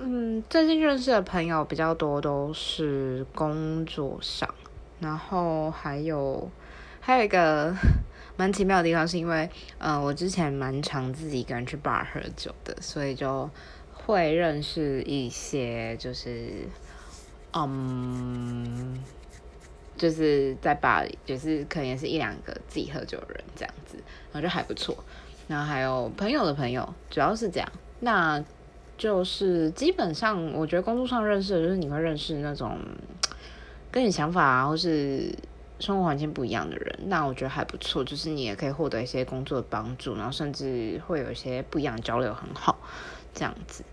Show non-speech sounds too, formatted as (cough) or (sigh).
嗯，最近认识的朋友比较多，都是工作上，然后还有还有一个 (laughs) 蛮奇妙的地方，是因为，呃，我之前蛮常自己一个人去 bar 喝酒的，所以就会认识一些，就是，嗯，就是在 bar，就是可能也是一两个自己喝酒的人这样子，然后就还不错。然后还有朋友的朋友，主要是这样。那就是基本上，我觉得工作上认识的，就是你会认识那种跟你想法啊，或是生活环境不一样的人。那我觉得还不错，就是你也可以获得一些工作的帮助，然后甚至会有一些不一样的交流，很好这样子。